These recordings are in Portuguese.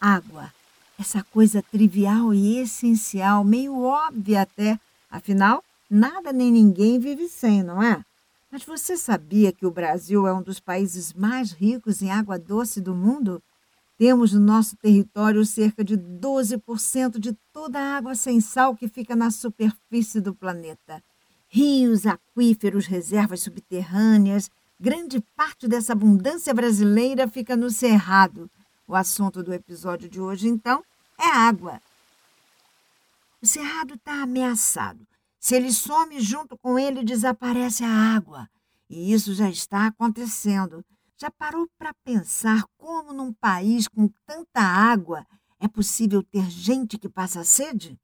água. Essa coisa trivial e essencial, meio óbvia até. Afinal, nada nem ninguém vive sem, não é? Mas você sabia que o Brasil é um dos países mais ricos em água doce do mundo? Temos no nosso território cerca de 12% de toda a água sem sal que fica na superfície do planeta. Rios, aquíferos, reservas subterrâneas, grande parte dessa abundância brasileira fica no Cerrado. O assunto do episódio de hoje, então, é água. O Cerrado está ameaçado. Se ele some, junto com ele desaparece a água. E isso já está acontecendo. Já parou para pensar como num país com tanta água é possível ter gente que passa sede?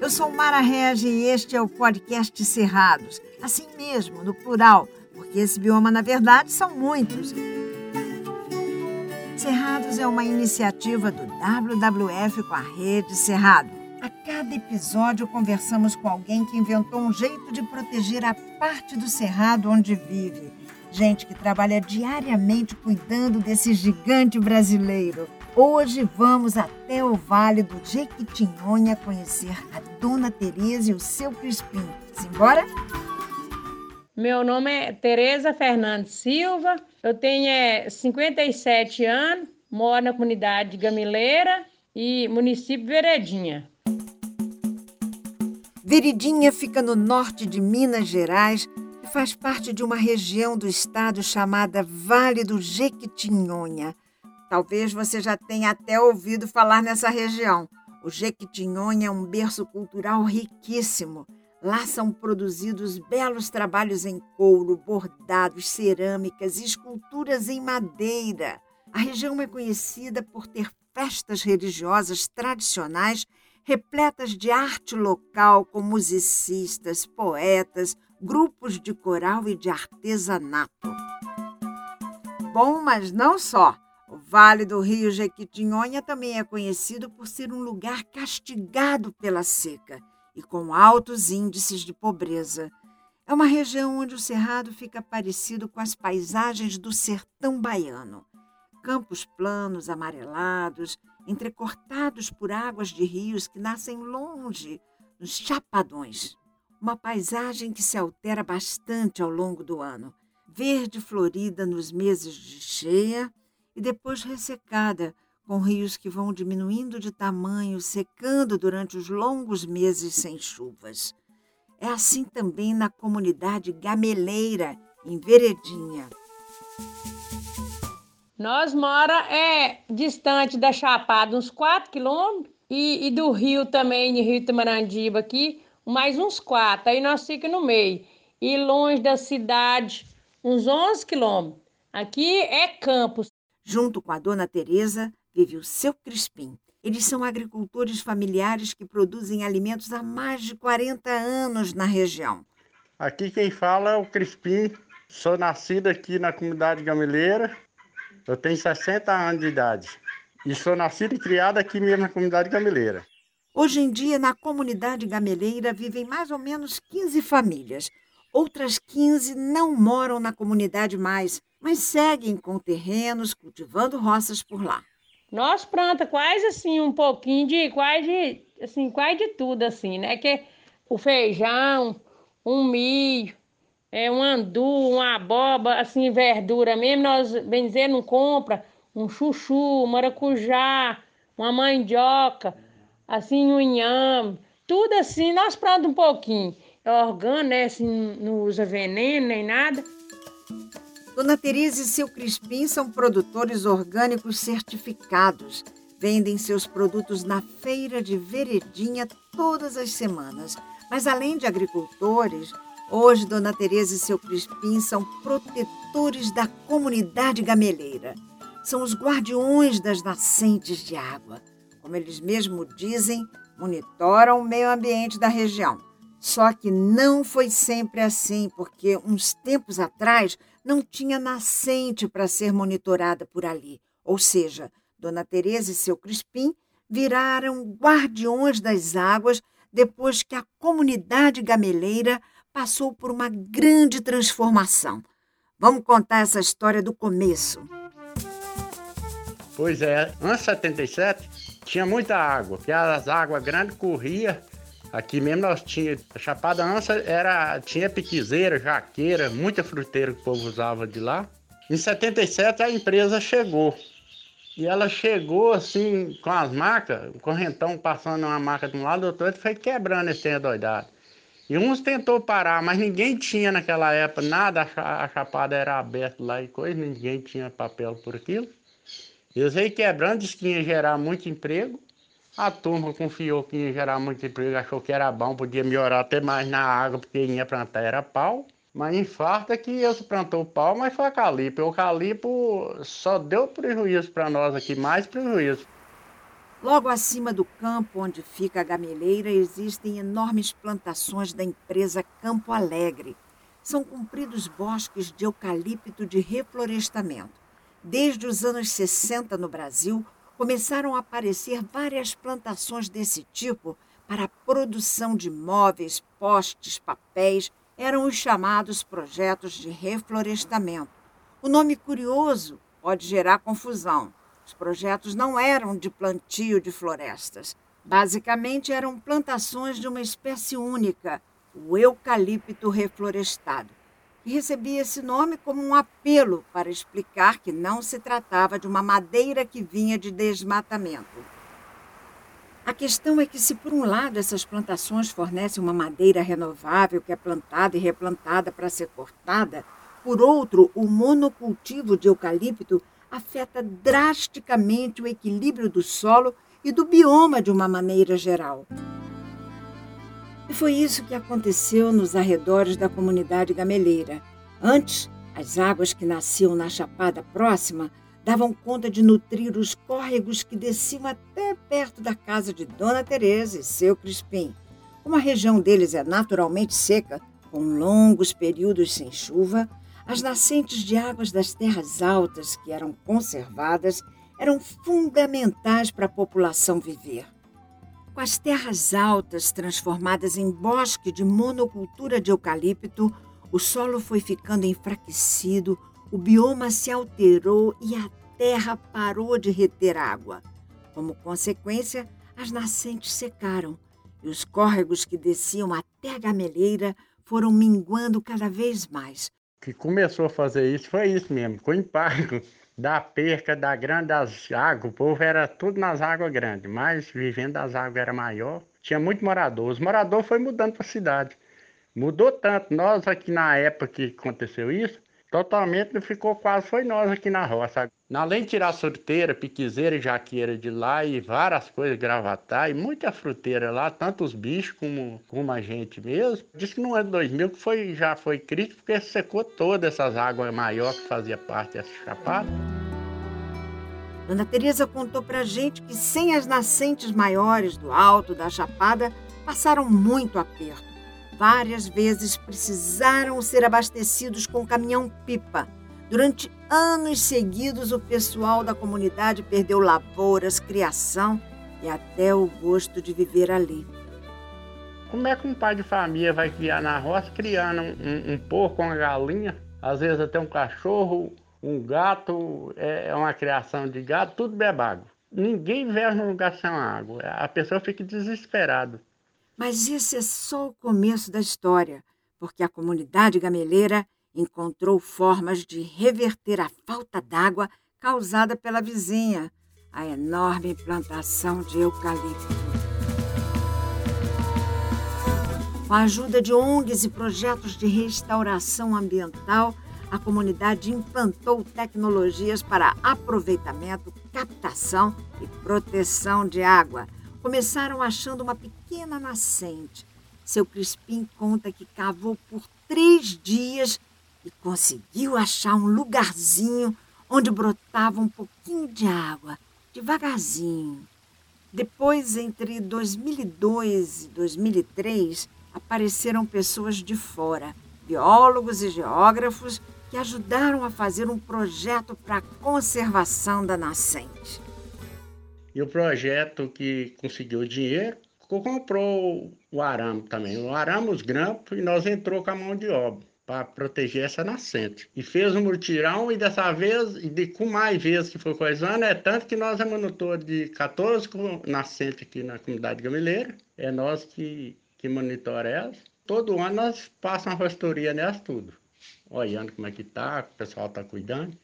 Eu sou Mara Regi e este é o podcast Cerrados. Assim mesmo, no plural, porque esse bioma, na verdade, são muitos. Cerrados é uma iniciativa do WWF com a Rede Cerrado. A cada episódio conversamos com alguém que inventou um jeito de proteger a parte do cerrado onde vive. Gente que trabalha diariamente cuidando desse gigante brasileiro. Hoje vamos até o Vale do Jequitinhonha conhecer a Dona Tereza e o seu Crispim. Simbora? Meu nome é Tereza Fernandes Silva, eu tenho 57 é, anos, moro na comunidade Gamileira e município Veredinha. Veredinha fica no norte de Minas Gerais e faz parte de uma região do estado chamada Vale do Jequitinhonha. Talvez você já tenha até ouvido falar nessa região. O Jequitinhonha é um berço cultural riquíssimo. Lá são produzidos belos trabalhos em couro, bordados, cerâmicas esculturas em madeira. A região é conhecida por ter festas religiosas tradicionais repletas de arte local com musicistas, poetas, grupos de coral e de artesanato. Bom, mas não só. O Vale do Rio Jequitinhonha também é conhecido por ser um lugar castigado pela seca e com altos índices de pobreza. É uma região onde o cerrado fica parecido com as paisagens do sertão baiano. Campos planos, amarelados, entrecortados por águas de rios que nascem longe, nos chapadões. Uma paisagem que se altera bastante ao longo do ano, verde florida nos meses de cheia e depois ressecada, com rios que vão diminuindo de tamanho, secando durante os longos meses sem chuvas. É assim também na comunidade gameleira, em Veredinha. Nós mora é distante da Chapada uns 4 quilômetros e, e, do rio também, de Rio Tamarandiba aqui, mais uns 4. Aí nós ficamos no meio. E longe da cidade, uns 11 quilômetros. Aqui é campos. Junto com a dona Teresa vive o seu Crispim. Eles são agricultores familiares que produzem alimentos há mais de 40 anos na região. Aqui quem fala é o Crispim. Sou nascido aqui na comunidade gameleira eu tenho 60 anos de idade e sou nascido e criado aqui mesmo na comunidade gameleira. Hoje em dia, na comunidade gameleira vivem mais ou menos 15 famílias. Outras 15 não moram na comunidade mais, mas seguem com terrenos, cultivando roças por lá. Nós planta quase assim um pouquinho de quase assim, quase de tudo assim, né? Que o feijão, um milho, é, um andu, uma abóbora, assim, verdura mesmo, nós, bem dizer, não compra um chuchu, um maracujá, uma mandioca, assim, um inhame, tudo assim, nós plantamos um pouquinho. É orgânico, né, assim, não usa veneno nem nada. Dona Teresa e seu Crispim são produtores orgânicos certificados. Vendem seus produtos na feira de Veredinha todas as semanas. Mas além de agricultores, Hoje, Dona Teresa e seu Crispim são protetores da comunidade gameleira. São os guardiões das nascentes de água. Como eles mesmos dizem, monitoram o meio ambiente da região. Só que não foi sempre assim, porque uns tempos atrás não tinha nascente para ser monitorada por ali. Ou seja, Dona Teresa e seu Crispim viraram guardiões das águas depois que a comunidade gameleira passou por uma grande transformação. Vamos contar essa história do começo. Pois é, de 77 tinha muita água, porque as águas grandes corriam. Aqui mesmo nós tinha a Chapada Ansa era tinha piquizeira, jaqueira, muita fruteira que o povo usava de lá. Em 77 a empresa chegou. E ela chegou assim com as macas, o correntão passando uma maca de um lado, do outro, foi quebrando esse trem doidado. E uns tentou parar, mas ninguém tinha naquela época nada, a chapada era aberta lá e coisa, ninguém tinha papel por aquilo. Eles veio quebrando, disse que ia gerar muito emprego. A turma confiou que ia gerar muito emprego, achou que era bom, podia melhorar até mais na água, porque ia plantar era pau. Mas infarto é que eles plantou pau, mas foi a calipo. O calipo só deu prejuízo para nós aqui, mais prejuízo. Logo acima do campo onde fica a gameleira existem enormes plantações da empresa Campo Alegre. São compridos bosques de eucalipto de reflorestamento. Desde os anos 60 no Brasil, começaram a aparecer várias plantações desse tipo para a produção de móveis, postes, papéis. Eram os chamados projetos de reflorestamento. O nome curioso pode gerar confusão. Os projetos não eram de plantio de florestas. Basicamente, eram plantações de uma espécie única, o eucalipto reflorestado recebia esse nome como um apelo para explicar que não se tratava de uma madeira que vinha de desmatamento. A questão é que, se por um lado essas plantações fornecem uma madeira renovável que é plantada e replantada para ser cortada, por outro, o monocultivo de eucalipto afeta drasticamente o equilíbrio do solo e do bioma de uma maneira geral. E foi isso que aconteceu nos arredores da comunidade gameleira. Antes, as águas que nasciam na chapada próxima davam conta de nutrir os córregos que desciam até perto da casa de Dona Teresa e seu Crispim. Como a região deles é naturalmente seca, com longos períodos sem chuva, as nascentes de águas das terras altas que eram conservadas eram fundamentais para a população viver. Com as terras altas transformadas em bosque de monocultura de eucalipto, o solo foi ficando enfraquecido, o bioma se alterou e a terra parou de reter água. Como consequência, as nascentes secaram e os córregos que desciam até a gameleira foram minguando cada vez mais. Que começou a fazer isso foi isso mesmo, com impacto da perca da grande das águas, o povo era tudo nas águas grandes, mas vivendo das águas era maior, tinha muito morador. Os moradores foi mudando para a cidade. Mudou tanto. Nós aqui na época que aconteceu isso, totalmente ficou quase, foi nós aqui na roça. Além de tirar sorteira, piquizeira e jaqueira de lá e várias coisas, gravatar e muita fruteira lá, tanto os bichos como, como a gente mesmo. Diz que no ano 2000 que foi, já foi crítico porque secou todas essas águas maiores que fazia parte dessa chapada. Dona Teresa contou pra gente que sem as nascentes maiores do alto da chapada passaram muito aperto. Várias vezes precisaram ser abastecidos com caminhão-pipa. Durante anos seguidos, o pessoal da comunidade perdeu lavouras, criação e até o gosto de viver ali. Como é que um pai de família vai criar na roça criando um, um, um porco, uma galinha, às vezes até um cachorro, um gato, é, é uma criação de gato, tudo bebe água. Ninguém vive num lugar sem água. A pessoa fica desesperada. Mas esse é só o começo da história, porque a comunidade gameleira encontrou formas de reverter a falta d'água causada pela vizinha, a enorme plantação de eucalipto. Com a ajuda de ONGs e projetos de restauração ambiental, a comunidade implantou tecnologias para aproveitamento, captação e proteção de água Começaram achando uma pequena nascente. Seu Crispim conta que cavou por três dias e conseguiu achar um lugarzinho onde brotava um pouquinho de água, devagarzinho. Depois, entre 2002 e 2003, apareceram pessoas de fora, biólogos e geógrafos, que ajudaram a fazer um projeto para a conservação da nascente. E o projeto que conseguiu dinheiro comprou o arame também. O arame, os grampos, e nós entrou com a mão de obra. Para proteger essa nascente. E fez um mutirão e dessa vez, e de, com mais vezes que foi coisando, é tanto que nós é monitor de 14 nascentes aqui na comunidade gamileira. É nós que, que monitora elas. Todo ano nós passamos uma pastoria nelas tudo. Olhando como é que tá, o pessoal tá cuidando.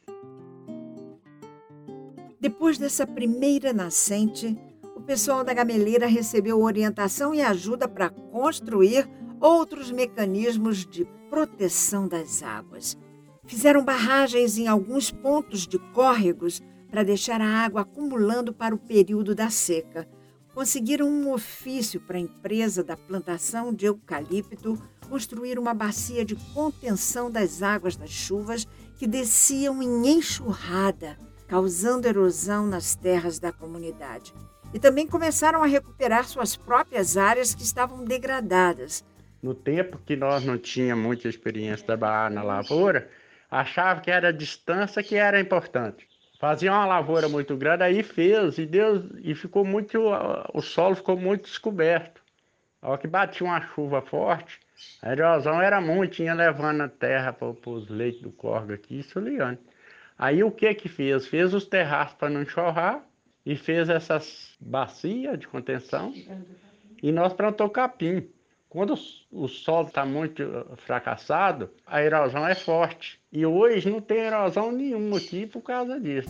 Depois dessa primeira nascente, o pessoal da gameleira recebeu orientação e ajuda para construir outros mecanismos de proteção das águas. Fizeram barragens em alguns pontos de córregos para deixar a água acumulando para o período da seca. Conseguiram um ofício para a empresa da plantação de eucalipto construir uma bacia de contenção das águas das chuvas que desciam em enxurrada, causando erosão nas terras da comunidade. E também começaram a recuperar suas próprias áreas que estavam degradadas no tempo que nós não tínhamos muita experiência trabalhar na lavoura, achava que era a distância que era importante. Fazia uma lavoura muito grande, aí fez e Deus e ficou muito, o solo ficou muito descoberto. A hora que batia uma chuva forte, a erosão era muito, tinha levando a terra para os leitos do córrego aqui, isso ligando. Aí o que que fez? Fez os terraços para não enxurrar e fez essas bacias de contenção e nós plantou capim. Quando o solo está muito uh, fracassado, a erosão é forte. E hoje não tem erosão nenhuma aqui por causa disso.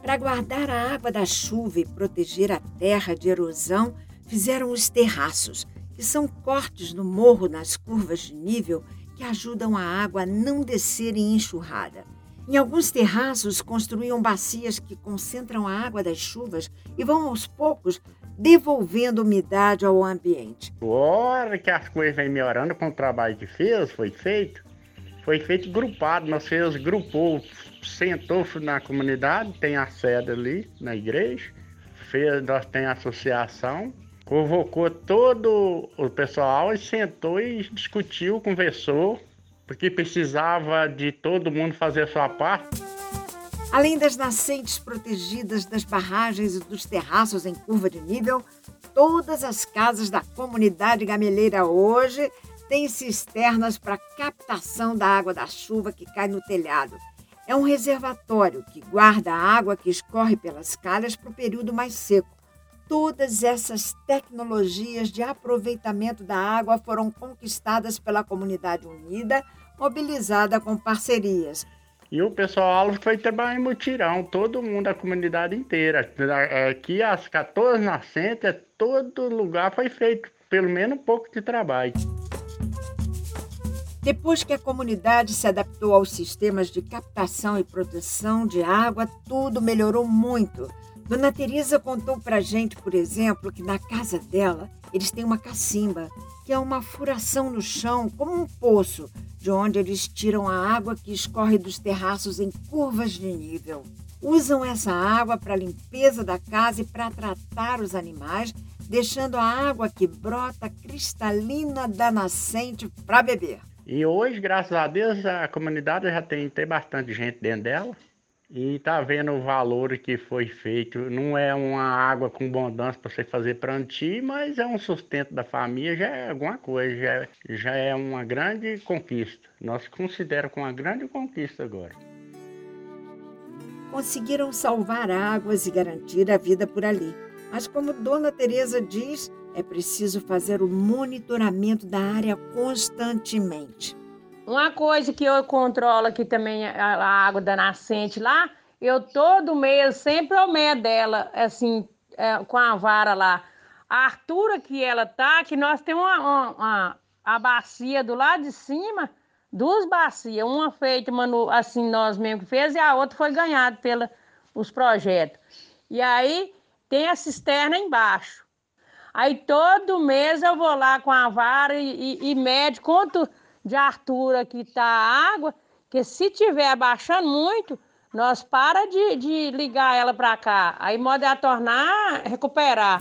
Para guardar a água da chuva e proteger a terra de erosão, fizeram os terraços, que são cortes no morro nas curvas de nível que ajudam a água a não descer em enxurrada. Em alguns terraços, construíam bacias que concentram a água das chuvas e vão aos poucos devolvendo umidade ao ambiente. Hora que as coisas vêm melhorando com o trabalho que fez, foi feito, foi feito grupado, nós fez, grupou, sentou na comunidade, tem a sede ali na igreja, fez, nós tem a associação, convocou todo o pessoal e sentou e discutiu, conversou, porque precisava de todo mundo fazer a sua parte. Além das nascentes protegidas das barragens e dos terraços em curva de nível, todas as casas da comunidade gameleira hoje têm cisternas para captação da água da chuva que cai no telhado. É um reservatório que guarda a água que escorre pelas calhas para o período mais seco. Todas essas tecnologias de aproveitamento da água foram conquistadas pela comunidade unida, mobilizada com parcerias e o pessoal foi trabalhar em mutirão, todo mundo, a comunidade inteira. Aqui as 14 nascentes, todo lugar foi feito, pelo menos um pouco de trabalho. Depois que a comunidade se adaptou aos sistemas de captação e proteção de água, tudo melhorou muito. Dona Teresa contou pra gente, por exemplo, que na casa dela eles têm uma cacimba, que é uma furação no chão, como um poço, de onde eles tiram a água que escorre dos terraços em curvas de nível. Usam essa água para a limpeza da casa e para tratar os animais, deixando a água que brota cristalina da nascente para beber. E hoje, graças a Deus, a comunidade já tem, tem bastante gente dentro dela e tá vendo o valor que foi feito. Não é uma água com abundância para você fazer plantio, mas é um sustento da família, já é alguma coisa, já, é, já é uma grande conquista. Nós consideramos uma grande conquista agora. Conseguiram salvar águas e garantir a vida por ali. Mas como Dona Teresa diz, é preciso fazer o monitoramento da área constantemente. Uma coisa que eu controlo aqui também, a, água da nascente lá, eu todo mês, sempre ao meio dela, assim, é, com a vara lá. A altura que ela tá, que nós temos uma, uma, uma a bacia do lado de cima, duas bacias, uma feita manu, assim nós mesmo que fez e a outra foi ganhada pelos projetos. E aí tem a cisterna embaixo. Aí todo mês eu vou lá com a vara e, e, e quanto de Arthur que está a água, que se tiver abaixando muito, nós para de, de ligar ela para cá. Aí modo é a tornar, recuperar.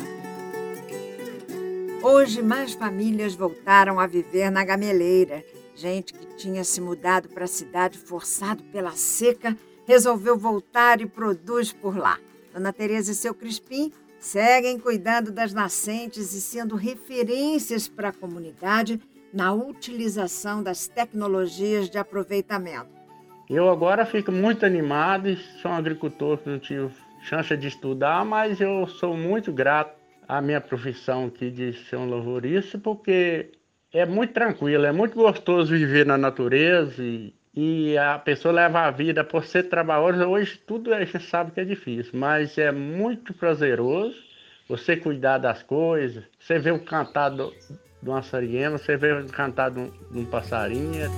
Hoje, mais famílias voltaram a viver na gameleira. Gente que tinha se mudado para a cidade forçado pela seca, resolveu voltar e produz por lá. Dona Tereza e seu Crispim seguem cuidando das nascentes e sendo referências para a comunidade na utilização das tecnologias de aproveitamento? Eu agora fico muito animado, sou um agricultor que não tive chance de estudar, mas eu sou muito grato à minha profissão aqui de ser um lavorista, porque é muito tranquilo, é muito gostoso viver na natureza e, e a pessoa leva a vida por ser trabalhoso. Hoje tudo a gente sabe que é difícil, mas é muito prazeroso você cuidar das coisas, você vê o cantado de uma sariema, você vê o cantado de um passarinho.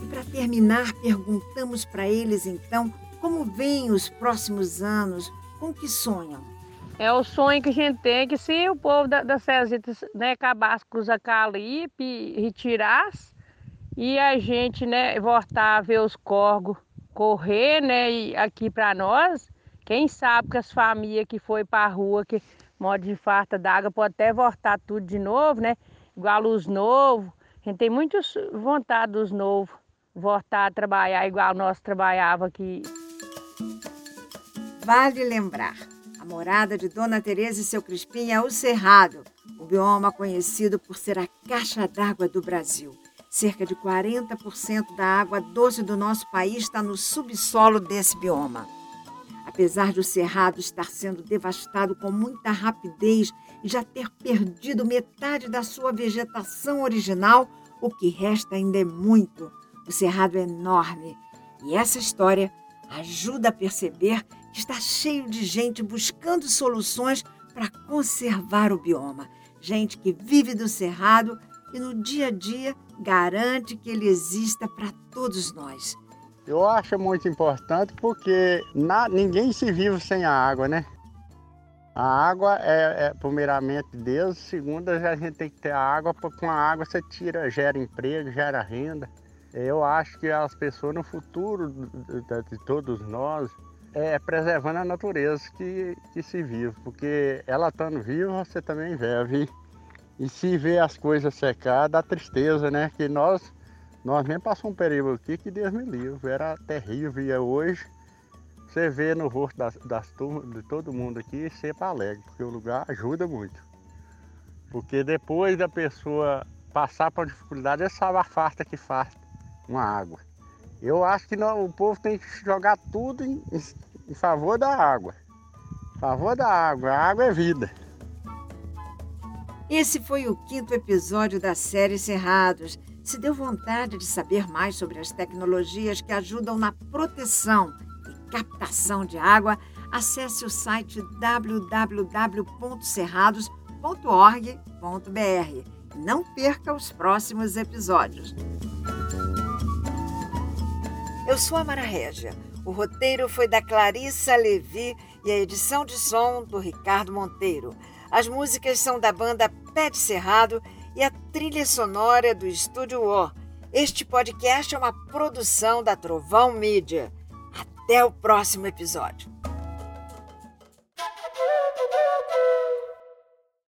E para terminar, perguntamos para eles então como veem os próximos anos, com que sonham? É o sonho que a gente tem que se o povo da, da Cezita né, acabasse com os acalipe, retirasse, e a gente né, voltar a ver os corgos correr, né? E aqui para nós, quem sabe que as famílias que foi para a rua, que modo de farta d'água, pode até voltar tudo de novo, né? Igual os novos. A gente tem muita vontade dos novos voltar a trabalhar igual nós trabalhava aqui. Vale lembrar, a morada de Dona Teresa e seu Crispim é o Cerrado, o bioma conhecido por ser a caixa d'água do Brasil. Cerca de 40% da água doce do nosso país está no subsolo desse bioma. Apesar de o Cerrado estar sendo devastado com muita rapidez e já ter perdido metade da sua vegetação original, o que resta ainda é muito. O Cerrado é enorme e essa história ajuda a perceber que está cheio de gente buscando soluções para conservar o bioma. Gente que vive do Cerrado e no dia a dia garante que ele exista para todos nós. Eu acho muito importante porque na, ninguém se vive sem a água, né? A água é, é primeiramente Deus, segundo a gente tem que ter a água, porque com a água você tira, gera emprego, gera renda. Eu acho que as pessoas no futuro de, de todos nós é preservando a natureza que, que se vive, porque ela estando viva você também vive. E se vê as coisas secar, dá tristeza, né? Que nós, nós mesmo passamos um período aqui que Deus me livre, era terrível. E hoje você vê no rosto das, das turmas, de todo mundo aqui sempre alegre, porque o lugar ajuda muito. Porque depois da pessoa passar por dificuldade, é sabe a farta que faz uma água. Eu acho que não, o povo tem que jogar tudo em, em favor da água. Em favor da água. A água é vida. Esse foi o quinto episódio da série Cerrados. Se deu vontade de saber mais sobre as tecnologias que ajudam na proteção e captação de água, acesse o site www.cerrados.org.br. Não perca os próximos episódios. Eu sou a Mara Régia. O roteiro foi da Clarissa Levi e a edição de som do Ricardo Monteiro. As músicas são da banda Pé de Cerrado e a trilha sonora do Estúdio O. Este podcast é uma produção da Trovão Mídia. Até o próximo episódio.